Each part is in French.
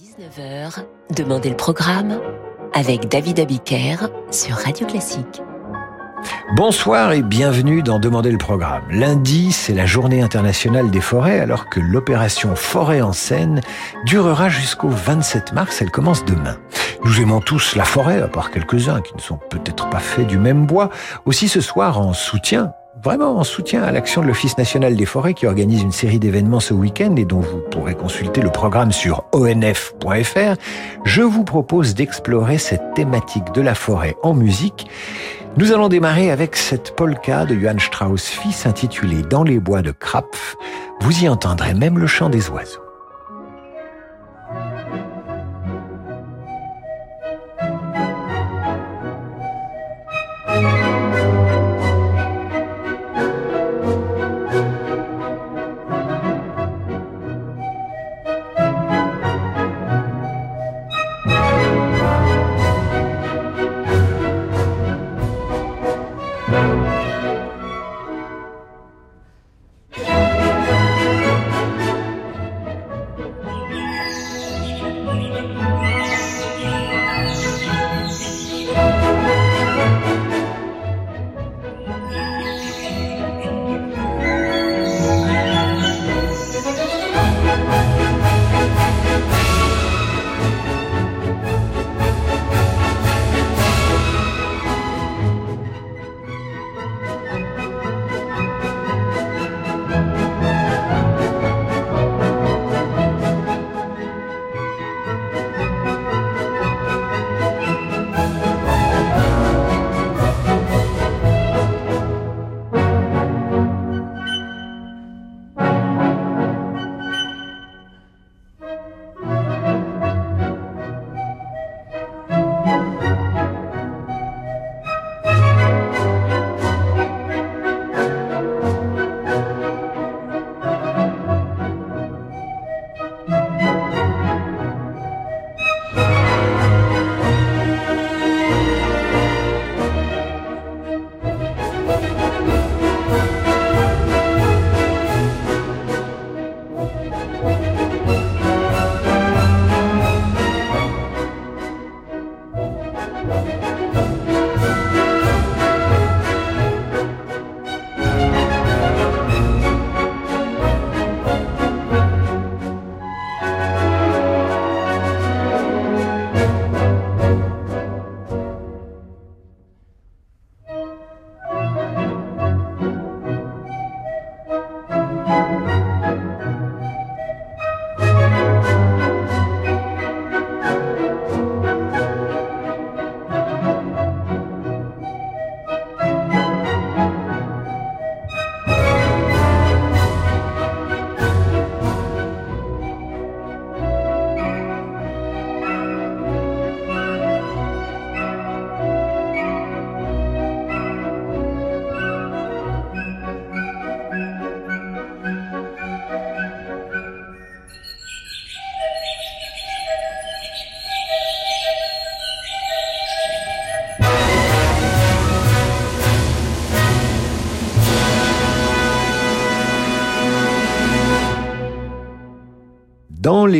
19h, Demandez le programme avec David Abiker sur Radio Classique. Bonsoir et bienvenue dans Demander le programme. Lundi, c'est la journée internationale des forêts alors que l'opération Forêt en Seine durera jusqu'au 27 mars. Elle commence demain. Nous aimons tous la forêt, à part quelques-uns qui ne sont peut-être pas faits du même bois. Aussi ce soir, en soutien vraiment en soutien à l'action de l'Office national des forêts qui organise une série d'événements ce week-end et dont vous pourrez consulter le programme sur onf.fr, je vous propose d'explorer cette thématique de la forêt en musique. Nous allons démarrer avec cette polka de Johann Strauss fils intitulée Dans les bois de Krapf. Vous y entendrez même le chant des oiseaux.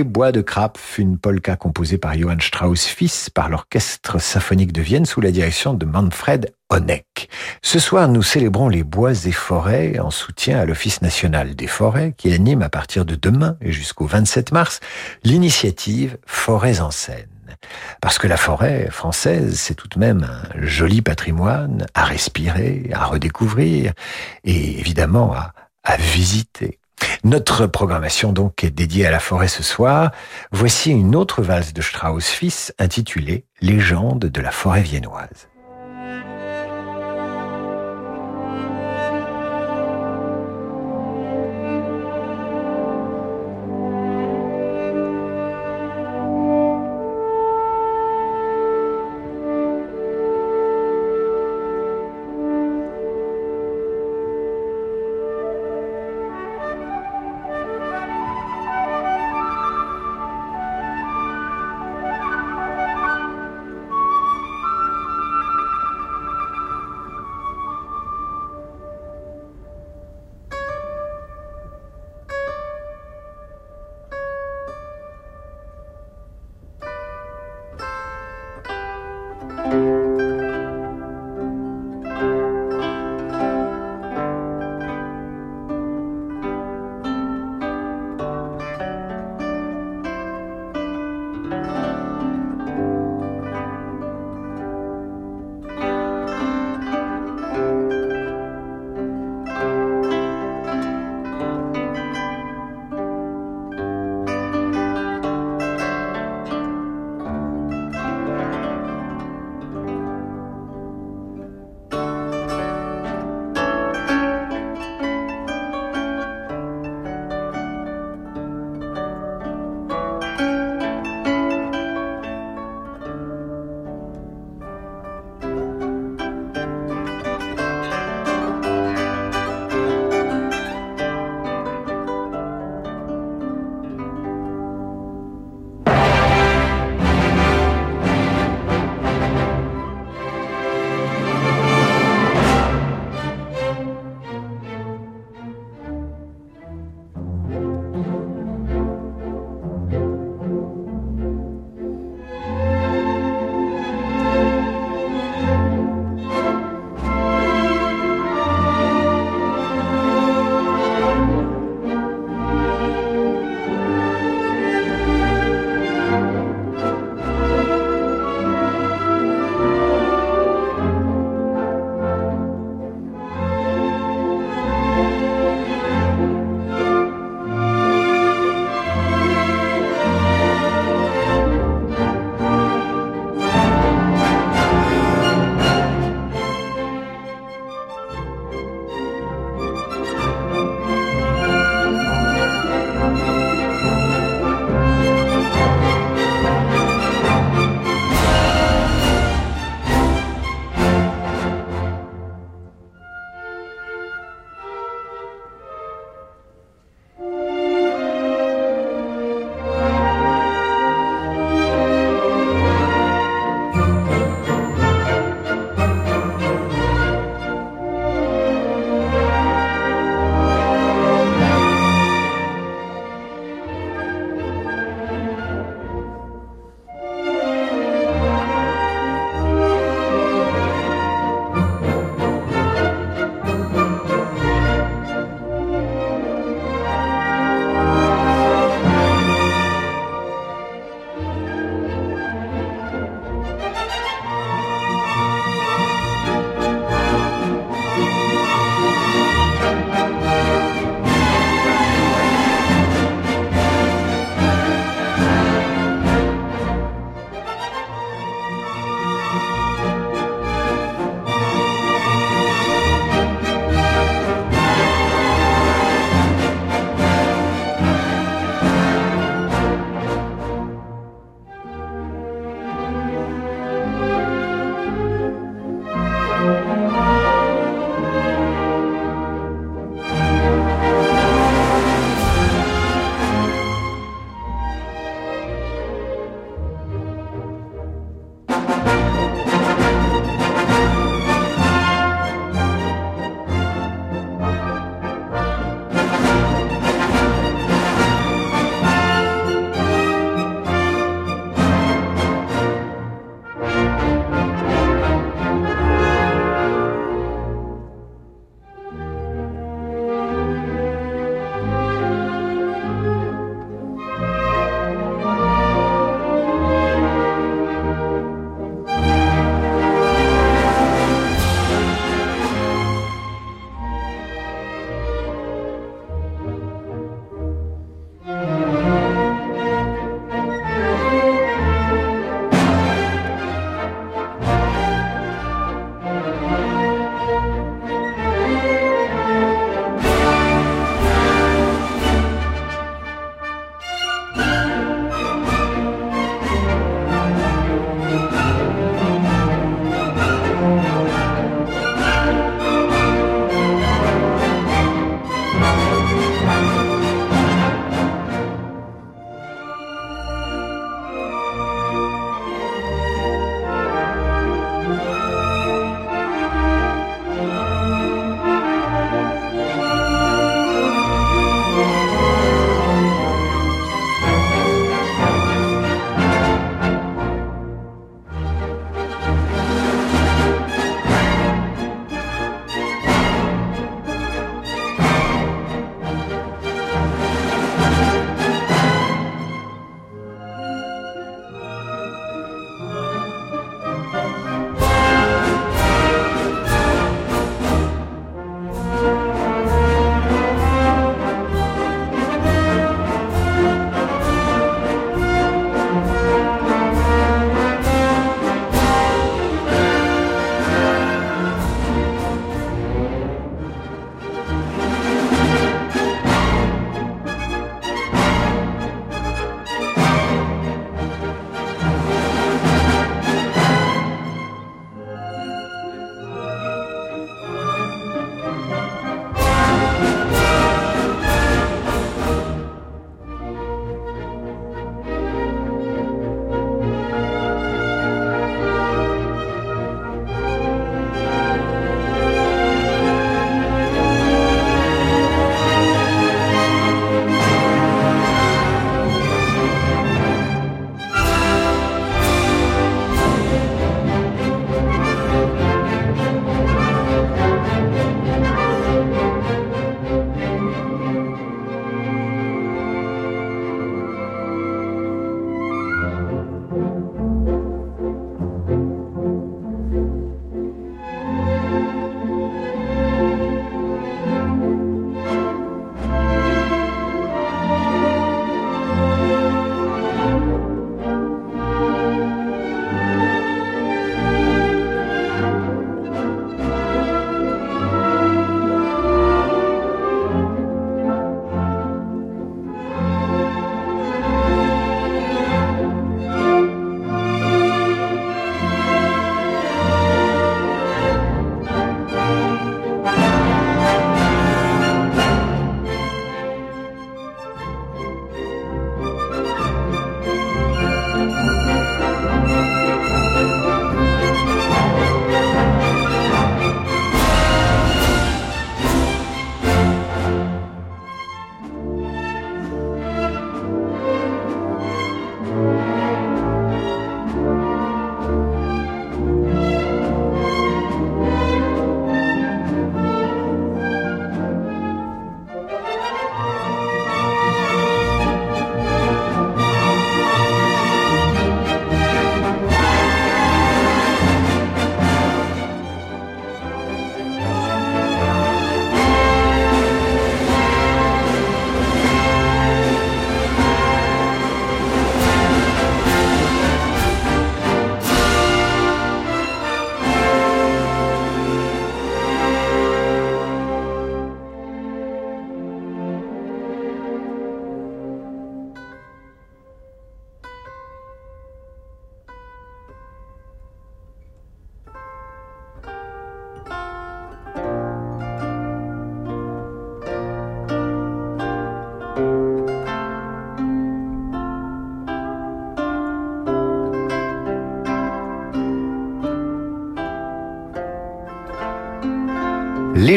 Bois de Krapf, une polka composée par Johann Strauss fils par l'Orchestre symphonique de Vienne sous la direction de Manfred Honeck. Ce soir, nous célébrons les bois et forêts en soutien à l'Office national des forêts qui anime à partir de demain et jusqu'au 27 mars l'initiative Forêts en scène. Parce que la forêt française, c'est tout de même un joli patrimoine à respirer, à redécouvrir et évidemment à visiter. Notre programmation donc est dédiée à la forêt ce soir. Voici une autre valse de Strauss fils intitulée Légende de la forêt viennoise.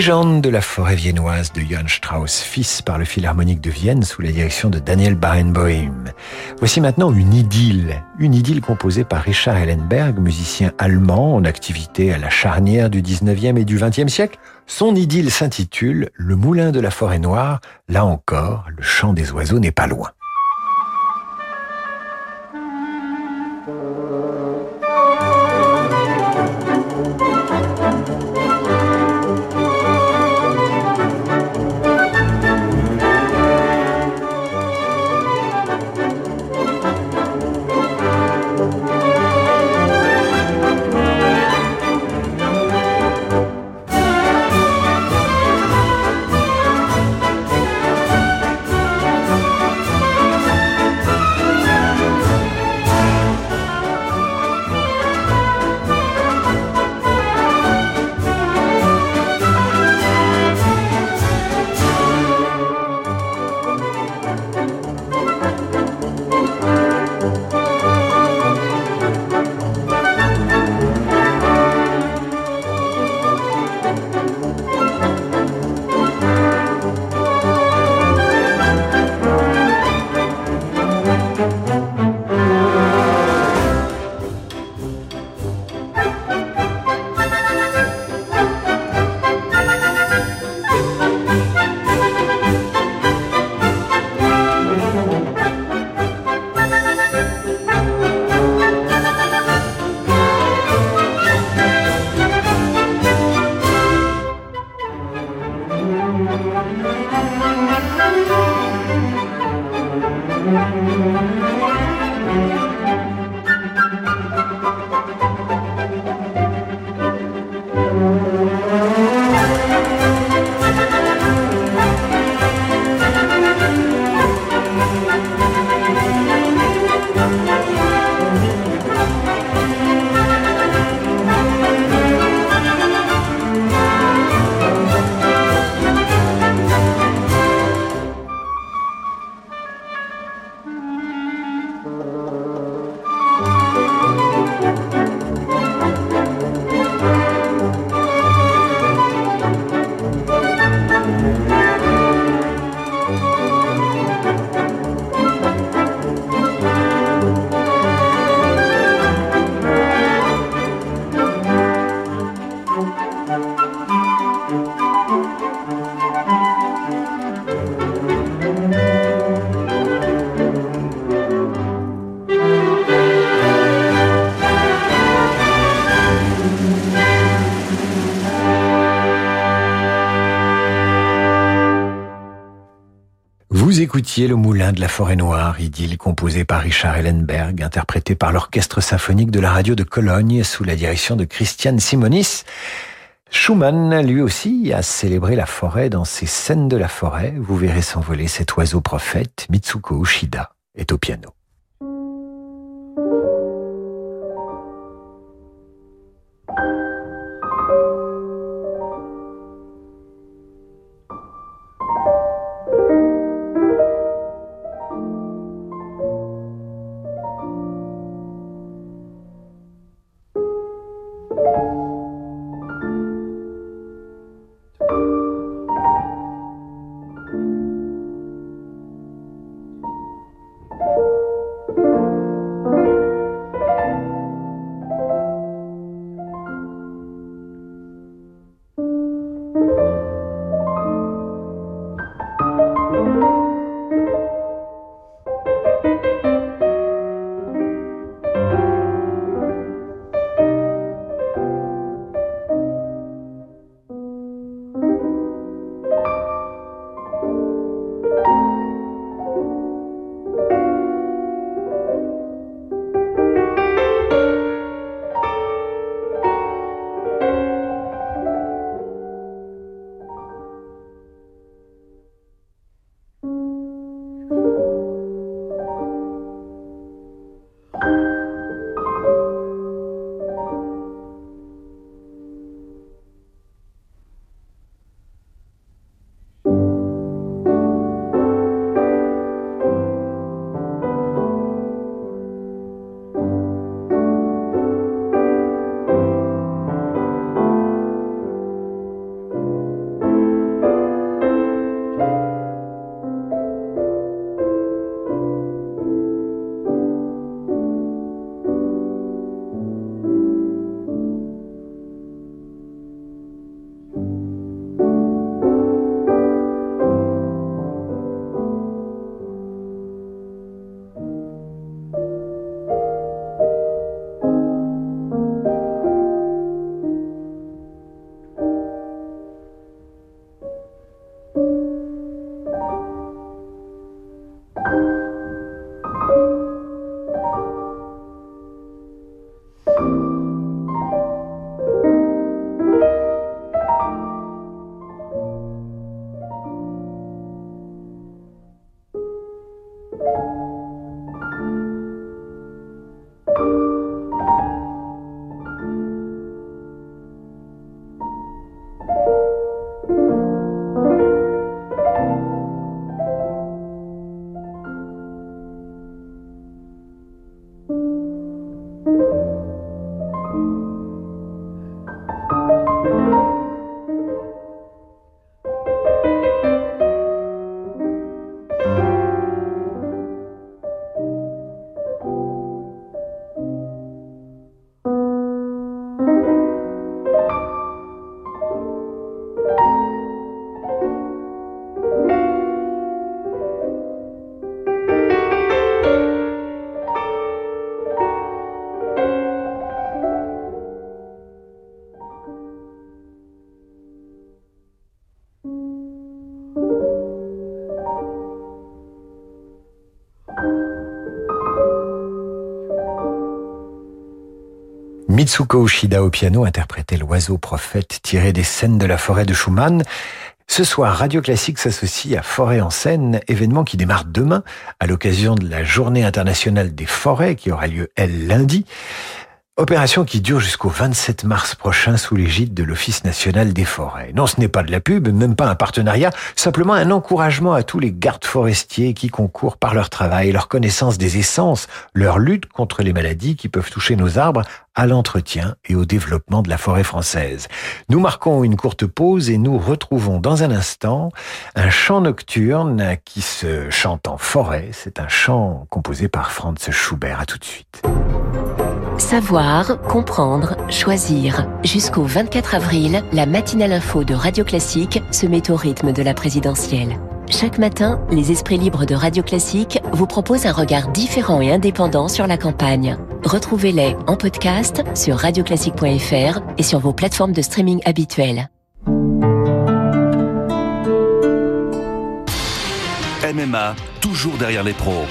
Légende de la forêt viennoise de Johann Strauss, fils par le Philharmonique de Vienne sous la direction de Daniel Barenboim. Voici maintenant une idylle, une idylle composée par Richard Ellenberg, musicien allemand en activité à la charnière du 19e et du 20e siècle. Son idylle s'intitule Le moulin de la forêt noire. Là encore, le chant des oiseaux n'est pas loin. Le moulin de la forêt noire, idylle composé par Richard Ellenberg, interprété par l'orchestre symphonique de la radio de Cologne sous la direction de Christian Simonis. Schumann, lui aussi, a célébré la forêt dans ses scènes de la forêt. Vous verrez s'envoler cet oiseau prophète. Mitsuko Ushida est au piano. Mitsuko Ushida au piano interprétait l'oiseau prophète tiré des scènes de la forêt de Schumann. Ce soir, Radio Classique s'associe à Forêt en Seine, événement qui démarre demain à l'occasion de la Journée internationale des forêts qui aura lieu, elle, lundi. Opération qui dure jusqu'au 27 mars prochain sous l'égide de l'Office national des forêts. Non, ce n'est pas de la pub, même pas un partenariat, simplement un encouragement à tous les gardes forestiers qui concourent par leur travail, leur connaissance des essences, leur lutte contre les maladies qui peuvent toucher nos arbres, à l'entretien et au développement de la forêt française. Nous marquons une courte pause et nous retrouvons dans un instant un chant nocturne qui se chante en forêt. C'est un chant composé par Franz Schubert. À tout de suite. Savoir, comprendre, choisir. Jusqu'au 24 avril, la matinale info de Radio Classique se met au rythme de la présidentielle. Chaque matin, les esprits libres de Radio Classique vous proposent un regard différent et indépendant sur la campagne. Retrouvez-les en podcast sur radioclassique.fr et sur vos plateformes de streaming habituelles. MMA, toujours derrière les pros.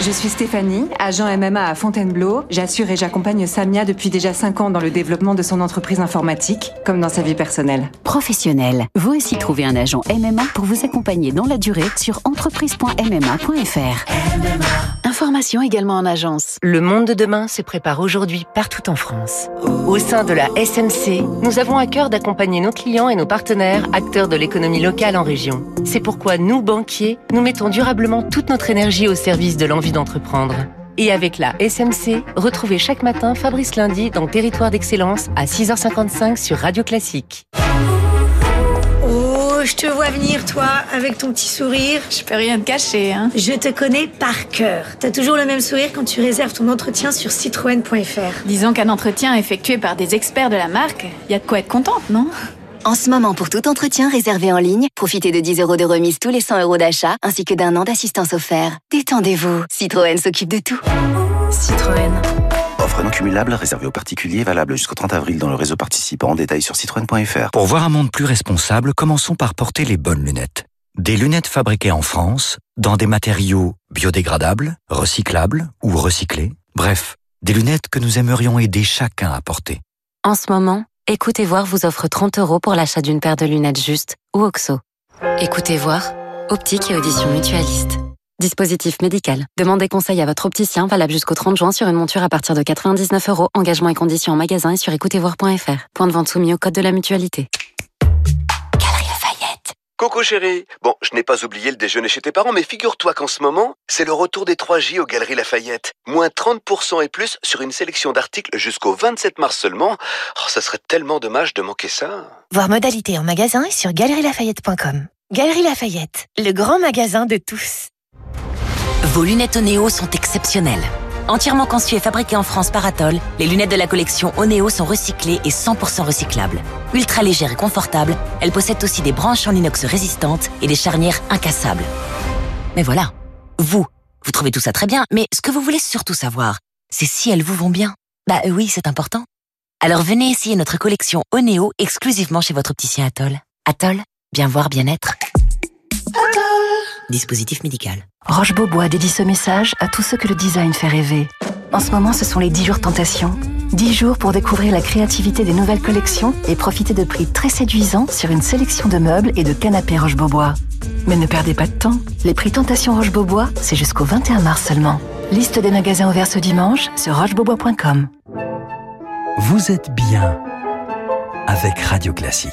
Je suis Stéphanie, agent MMA à Fontainebleau. J'assure et j'accompagne Samia depuis déjà 5 ans dans le développement de son entreprise informatique, comme dans sa vie personnelle. Professionnel, vous aussi trouvez un agent MMA pour vous accompagner dans la durée sur entreprise.mma.fr. Information également en agence. Le monde de demain se prépare aujourd'hui partout en France. Au sein de la SMC, nous avons à cœur d'accompagner nos clients et nos partenaires, acteurs de l'économie locale en région. C'est pourquoi nous, banquiers, nous mettons durablement toute notre énergie au service de l'envie d'entreprendre. Et avec la SMC, retrouvez chaque matin Fabrice Lundi dans Territoire d'Excellence à 6h55 sur Radio Classique. Je te vois venir, toi, avec ton petit sourire. Je peux rien te cacher, hein. Je te connais par cœur. T'as toujours le même sourire quand tu réserves ton entretien sur citroën.fr. Disons qu'un entretien effectué par des experts de la marque, y a de quoi être contente, non? En ce moment, pour tout entretien réservé en ligne, profitez de 10 euros de remise tous les 100 euros d'achat, ainsi que d'un an d'assistance offert. Détendez-vous, Citroën s'occupe de tout. Citroën. Offre non cumulable réservée aux particuliers valable jusqu'au 30 avril dans le réseau participant. En détail sur citroën.fr. Pour voir un monde plus responsable, commençons par porter les bonnes lunettes. Des lunettes fabriquées en France, dans des matériaux biodégradables, recyclables ou recyclés. Bref, des lunettes que nous aimerions aider chacun à porter. En ce moment, Écoutez Voir vous offre 30 euros pour l'achat d'une paire de lunettes justes ou OXO. Écoutez Voir, optique et audition mutualiste. Dispositif médical. Demandez conseil à votre opticien valable jusqu'au 30 juin sur une monture à partir de 99 euros. Engagement et conditions en magasin et sur écoutezvoir.fr. Point de vente soumis au code de la mutualité. Galerie Lafayette. Coco chérie, bon, je n'ai pas oublié le déjeuner chez tes parents, mais figure-toi qu'en ce moment, c'est le retour des 3J aux Galeries Lafayette. Moins 30% et plus sur une sélection d'articles jusqu'au 27 mars seulement. Oh, ça serait tellement dommage de manquer ça. Voir modalité en magasin et sur galerielafayette.com. Galerie Lafayette, le grand magasin de tous. Vos lunettes Oneo sont exceptionnelles. Entièrement conçues et fabriquées en France par Atoll, les lunettes de la collection Oneo sont recyclées et 100% recyclables. Ultra légères et confortables, elles possèdent aussi des branches en inox résistantes et des charnières incassables. Mais voilà, vous, vous trouvez tout ça très bien, mais ce que vous voulez surtout savoir, c'est si elles vous vont bien. Bah euh, oui, c'est important. Alors venez essayer notre collection Oneo exclusivement chez votre opticien Atoll. Atoll, bien voir, bien être. Dispositif médical. Roche-Beaubois dédie ce message à tous ceux que le design fait rêver. En ce moment, ce sont les 10 jours tentation. 10 jours pour découvrir la créativité des nouvelles collections et profiter de prix très séduisants sur une sélection de meubles et de canapés Roche-Beaubois. Mais ne perdez pas de temps. Les prix tentation Roche-Beaubois, c'est jusqu'au 21 mars seulement. Liste des magasins ouverts ce dimanche sur rochebeaubois.com. Vous êtes bien avec Radio Classique.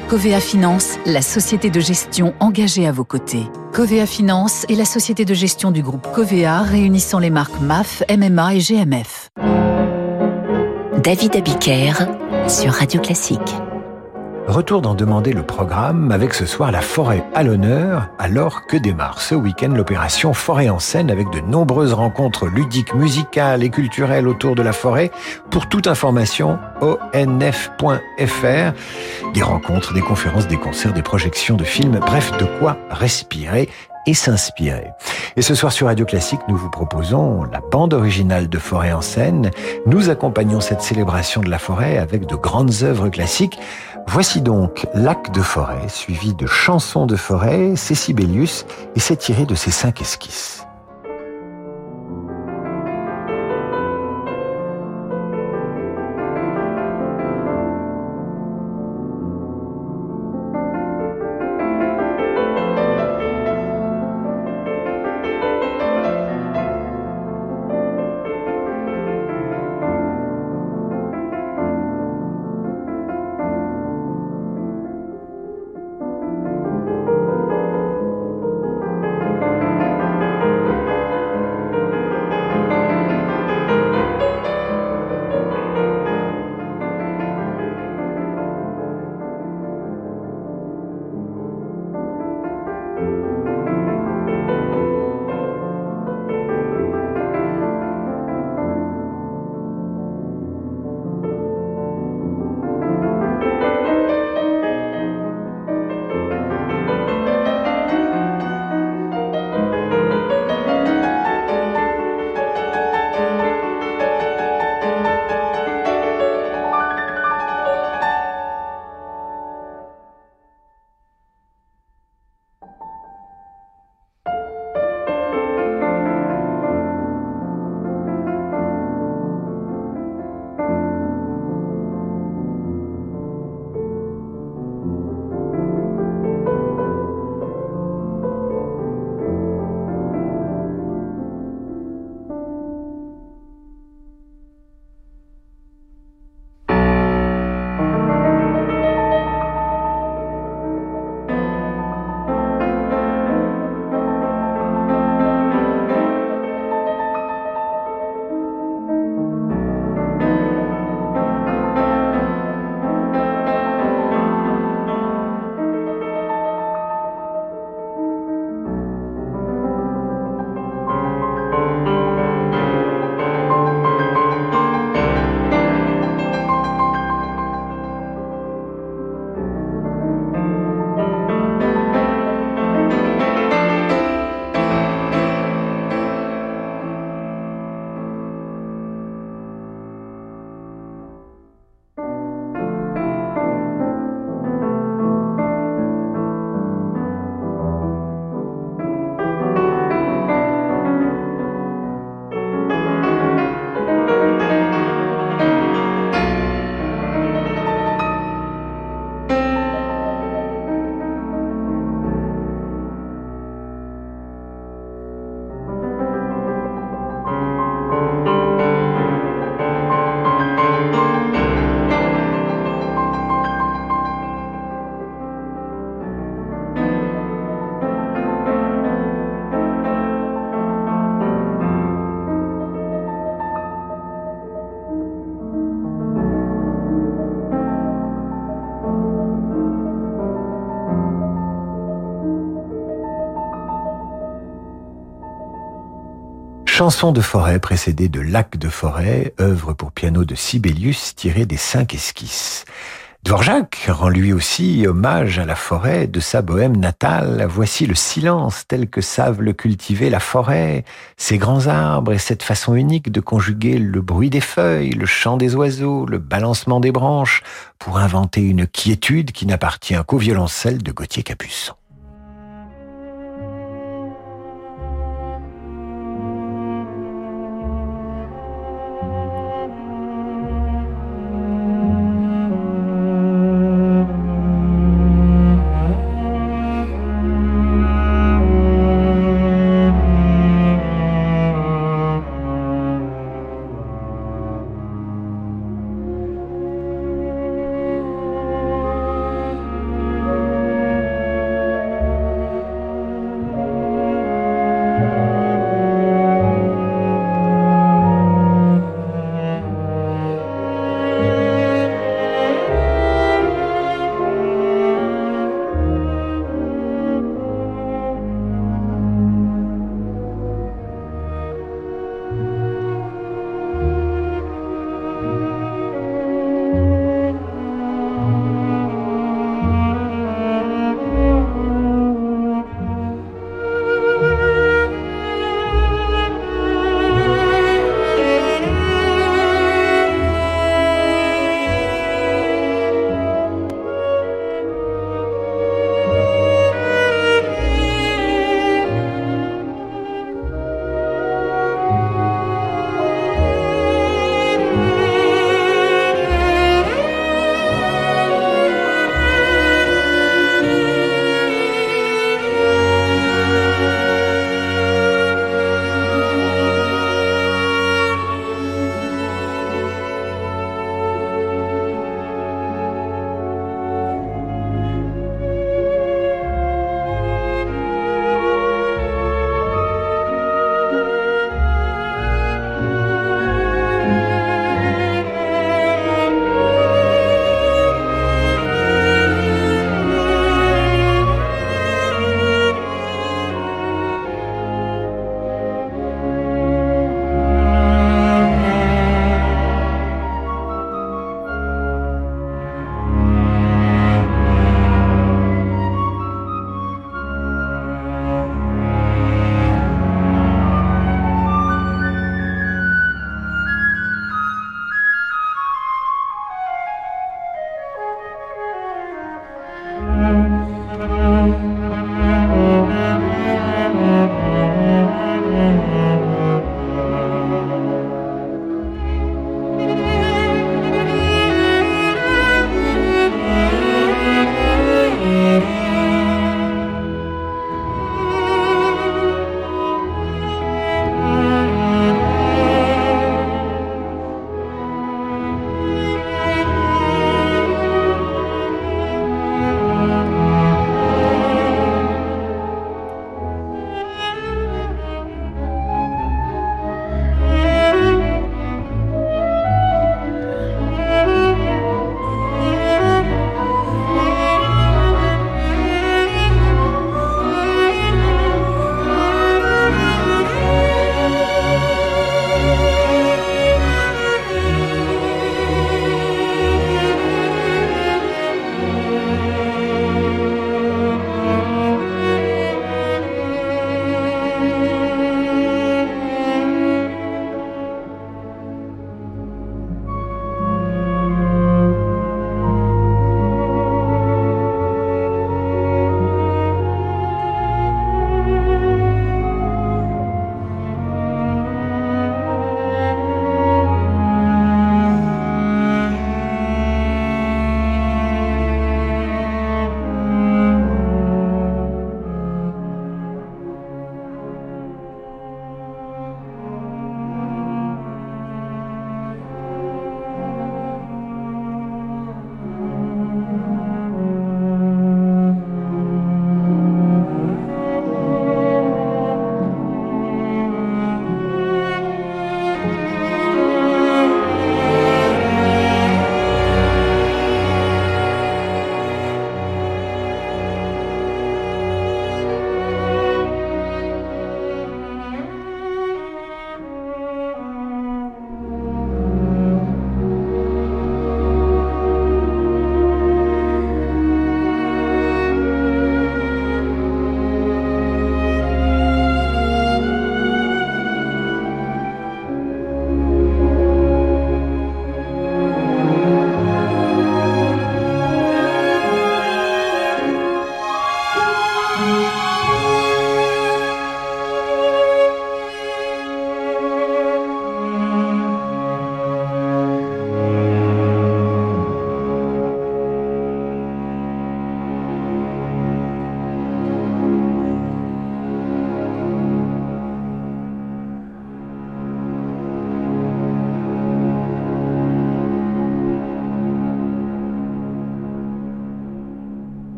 Covea Finance, la société de gestion engagée à vos côtés. Covea Finance est la société de gestion du groupe Covea réunissant les marques MAF, MMA et GMF. David Abiker sur Radio Classique. Retour d'en demander le programme avec ce soir la forêt à l'honneur alors que démarre ce week-end l'opération Forêt en scène avec de nombreuses rencontres ludiques, musicales et culturelles autour de la forêt. Pour toute information, onf.fr. Des rencontres, des conférences, des concerts, des projections de films, bref, de quoi respirer et s'inspirer. Et ce soir sur Radio Classique, nous vous proposons la bande originale de Forêt en scène. Nous accompagnons cette célébration de la forêt avec de grandes œuvres classiques. Voici donc Lac de forêt, suivi de Chansons de forêt, c'est et c'est tiré de ses cinq esquisses. Chanson de forêt précédée de Lac de forêt, œuvre pour piano de Sibelius tirée des cinq esquisses. Dvorak rend lui aussi hommage à la forêt de sa bohème natale. Voici le silence tel que savent le cultiver la forêt, ses grands arbres et cette façon unique de conjuguer le bruit des feuilles, le chant des oiseaux, le balancement des branches, pour inventer une quiétude qui n'appartient qu'au violoncelle de Gauthier Capuçon.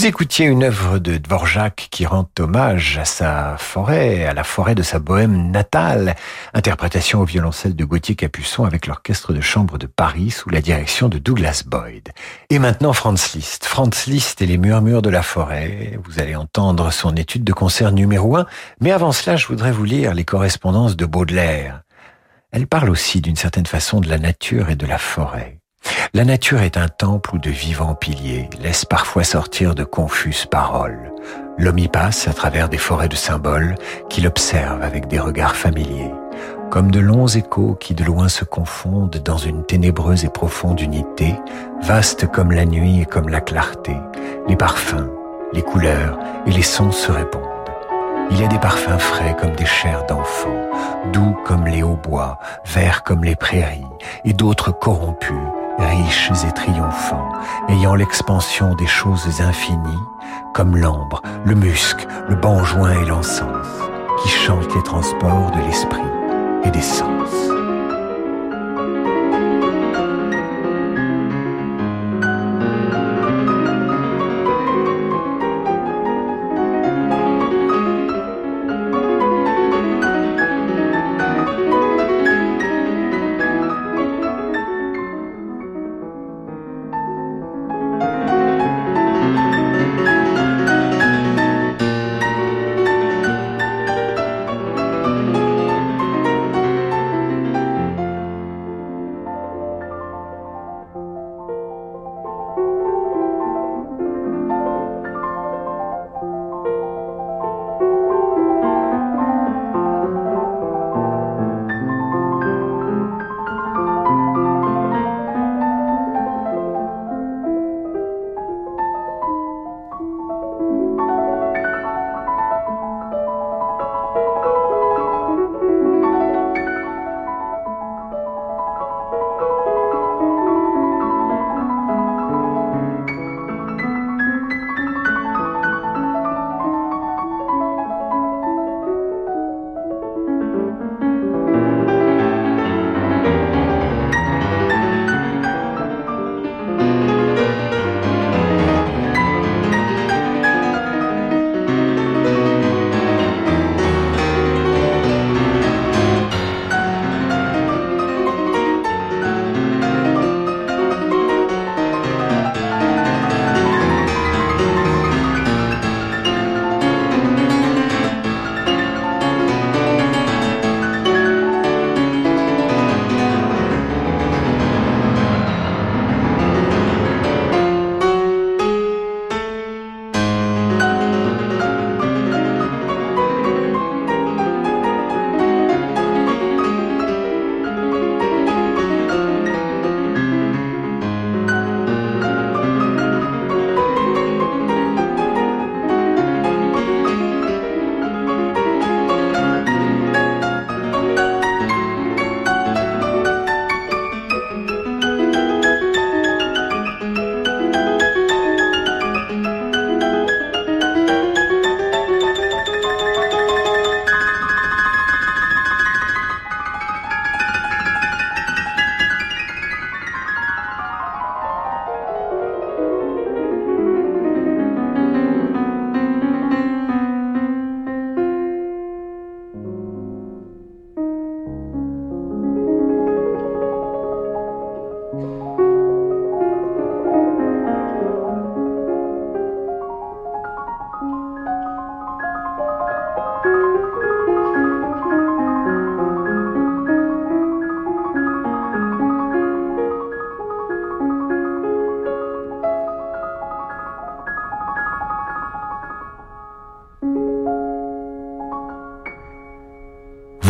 Vous écoutiez une œuvre de Dvorak qui rend hommage à sa forêt, à la forêt de sa bohème natale. Interprétation au violoncelle de Gauthier Capuçon avec l'orchestre de chambre de Paris sous la direction de Douglas Boyd. Et maintenant Franz Liszt. Franz Liszt et les murmures de la forêt. Vous allez entendre son étude de concert numéro un. Mais avant cela, je voudrais vous lire les correspondances de Baudelaire. Elle parle aussi d'une certaine façon de la nature et de la forêt. La nature est un temple où de vivants piliers laissent parfois sortir de confuses paroles. L'homme y passe à travers des forêts de symboles qu'il observe avec des regards familiers, comme de longs échos qui de loin se confondent dans une ténébreuse et profonde unité, vaste comme la nuit et comme la clarté. Les parfums, les couleurs et les sons se répondent. Il y a des parfums frais comme des chairs d'enfants, doux comme les hautbois, verts comme les prairies, et d'autres corrompus, riches et triomphants, ayant l'expansion des choses infinies, comme l'ambre, le musc, le banjoin et l'encens, qui chantent les transports de l'esprit et des sens.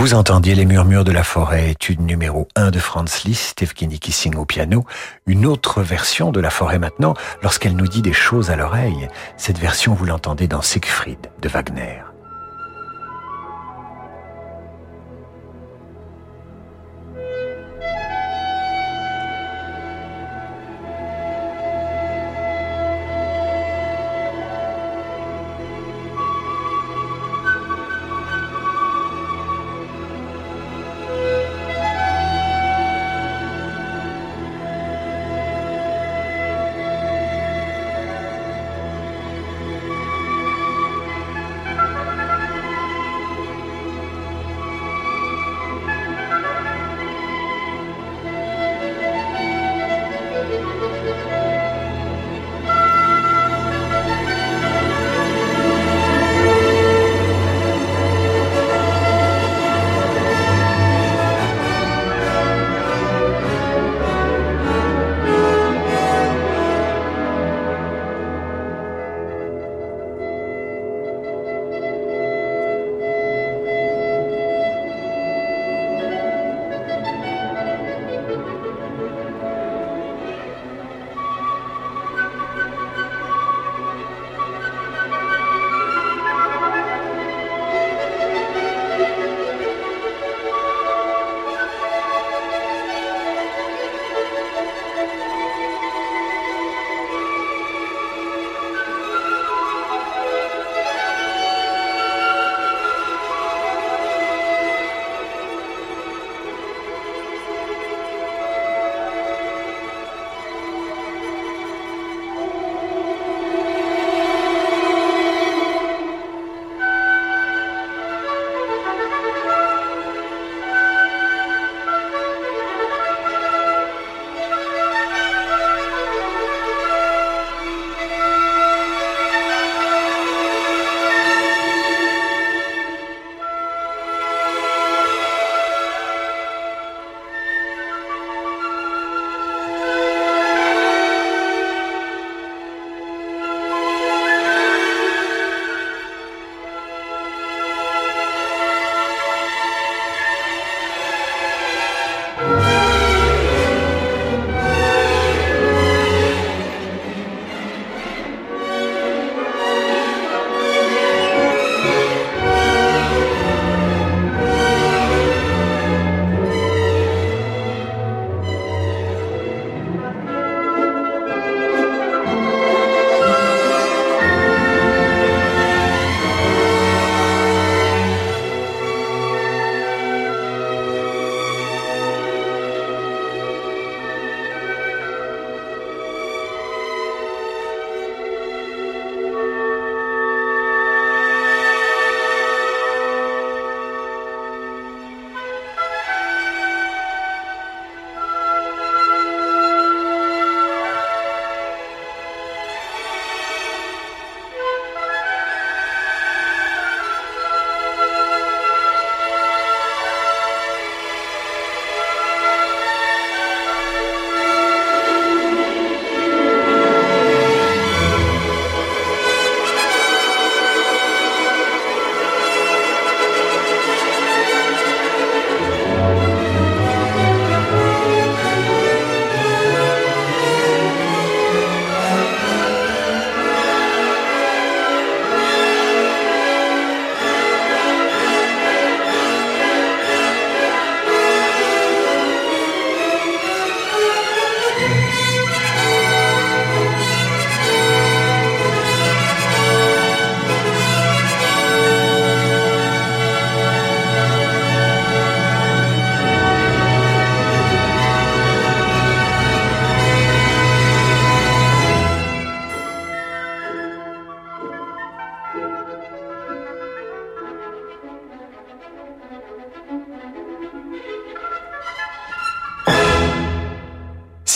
Vous entendiez les murmures de la forêt, étude numéro 1 de Franz Liszt, Evgeny Kissing au piano, une autre version de la forêt maintenant, lorsqu'elle nous dit des choses à l'oreille. Cette version, vous l'entendez dans Siegfried de Wagner.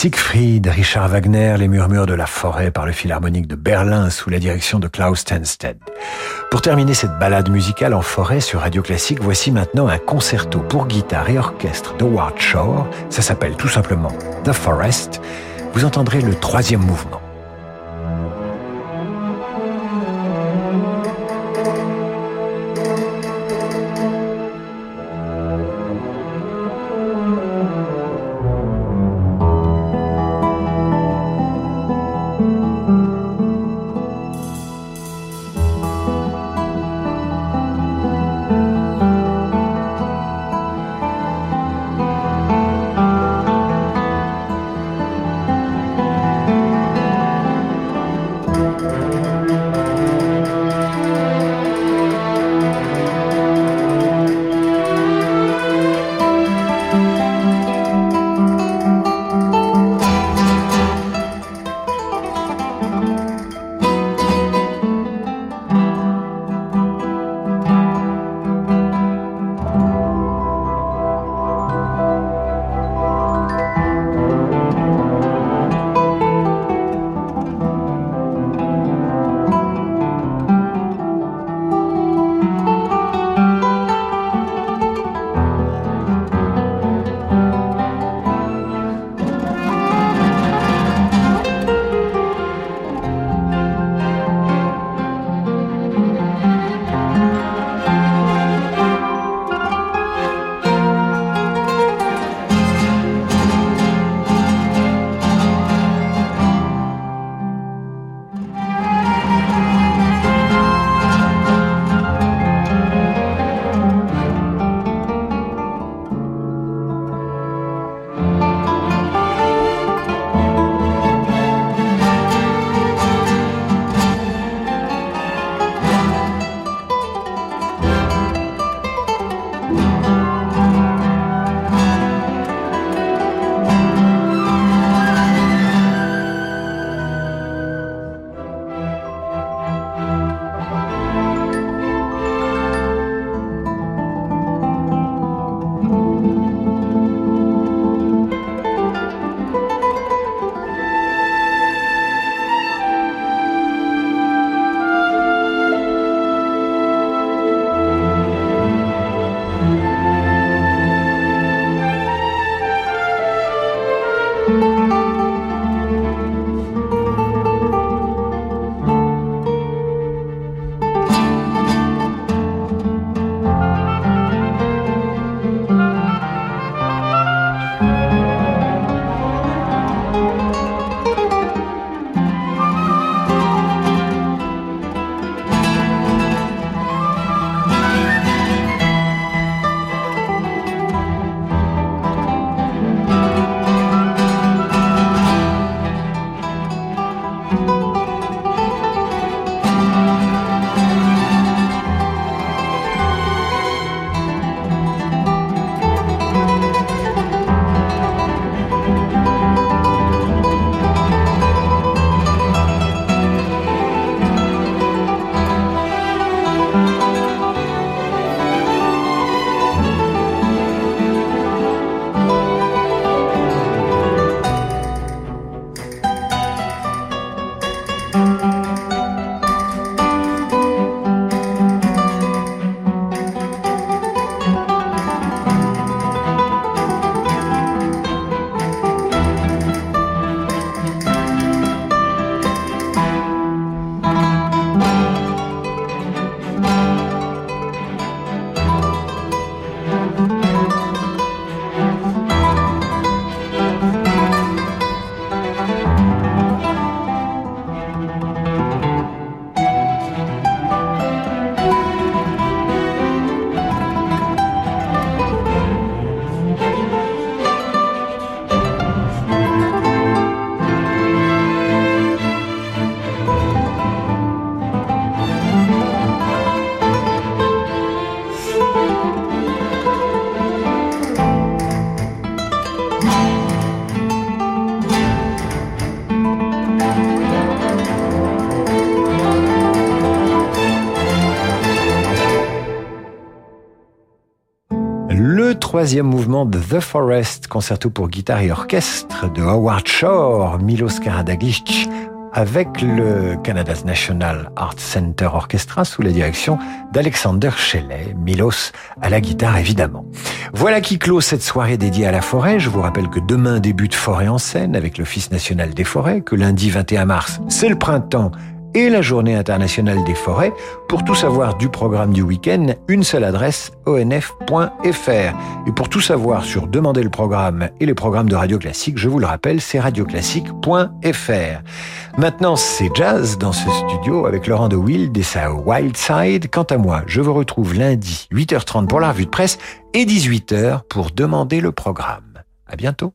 Siegfried, Richard Wagner, les murmures de la forêt par le Philharmonique de Berlin sous la direction de Klaus Tenstedt. Pour terminer cette balade musicale en forêt sur Radio Classique, voici maintenant un concerto pour guitare et orchestre de Ward Shore. Ça s'appelle tout simplement The Forest. Vous entendrez le troisième mouvement. Troisième mouvement de The Forest, concerto pour guitare et orchestre de Howard Shore, Milos Karadzic, avec le Canada's National Art Center Orchestra sous la direction d'Alexander Shelley, Milos à la guitare évidemment. Voilà qui clôt cette soirée dédiée à la forêt. Je vous rappelle que demain débute Forêt en scène avec l'Office national des forêts, que lundi 21 mars, c'est le printemps et la Journée internationale des forêts. Pour tout savoir du programme du week-end, une seule adresse onf.fr. Et pour tout savoir sur demander le programme et les programmes de Radio Classique, je vous le rappelle, c'est radioclassique.fr. Maintenant, c'est jazz dans ce studio avec Laurent de Wild et sa Wild Side. Quant à moi, je vous retrouve lundi 8h30 pour la revue de presse et 18h pour demander le programme. À bientôt.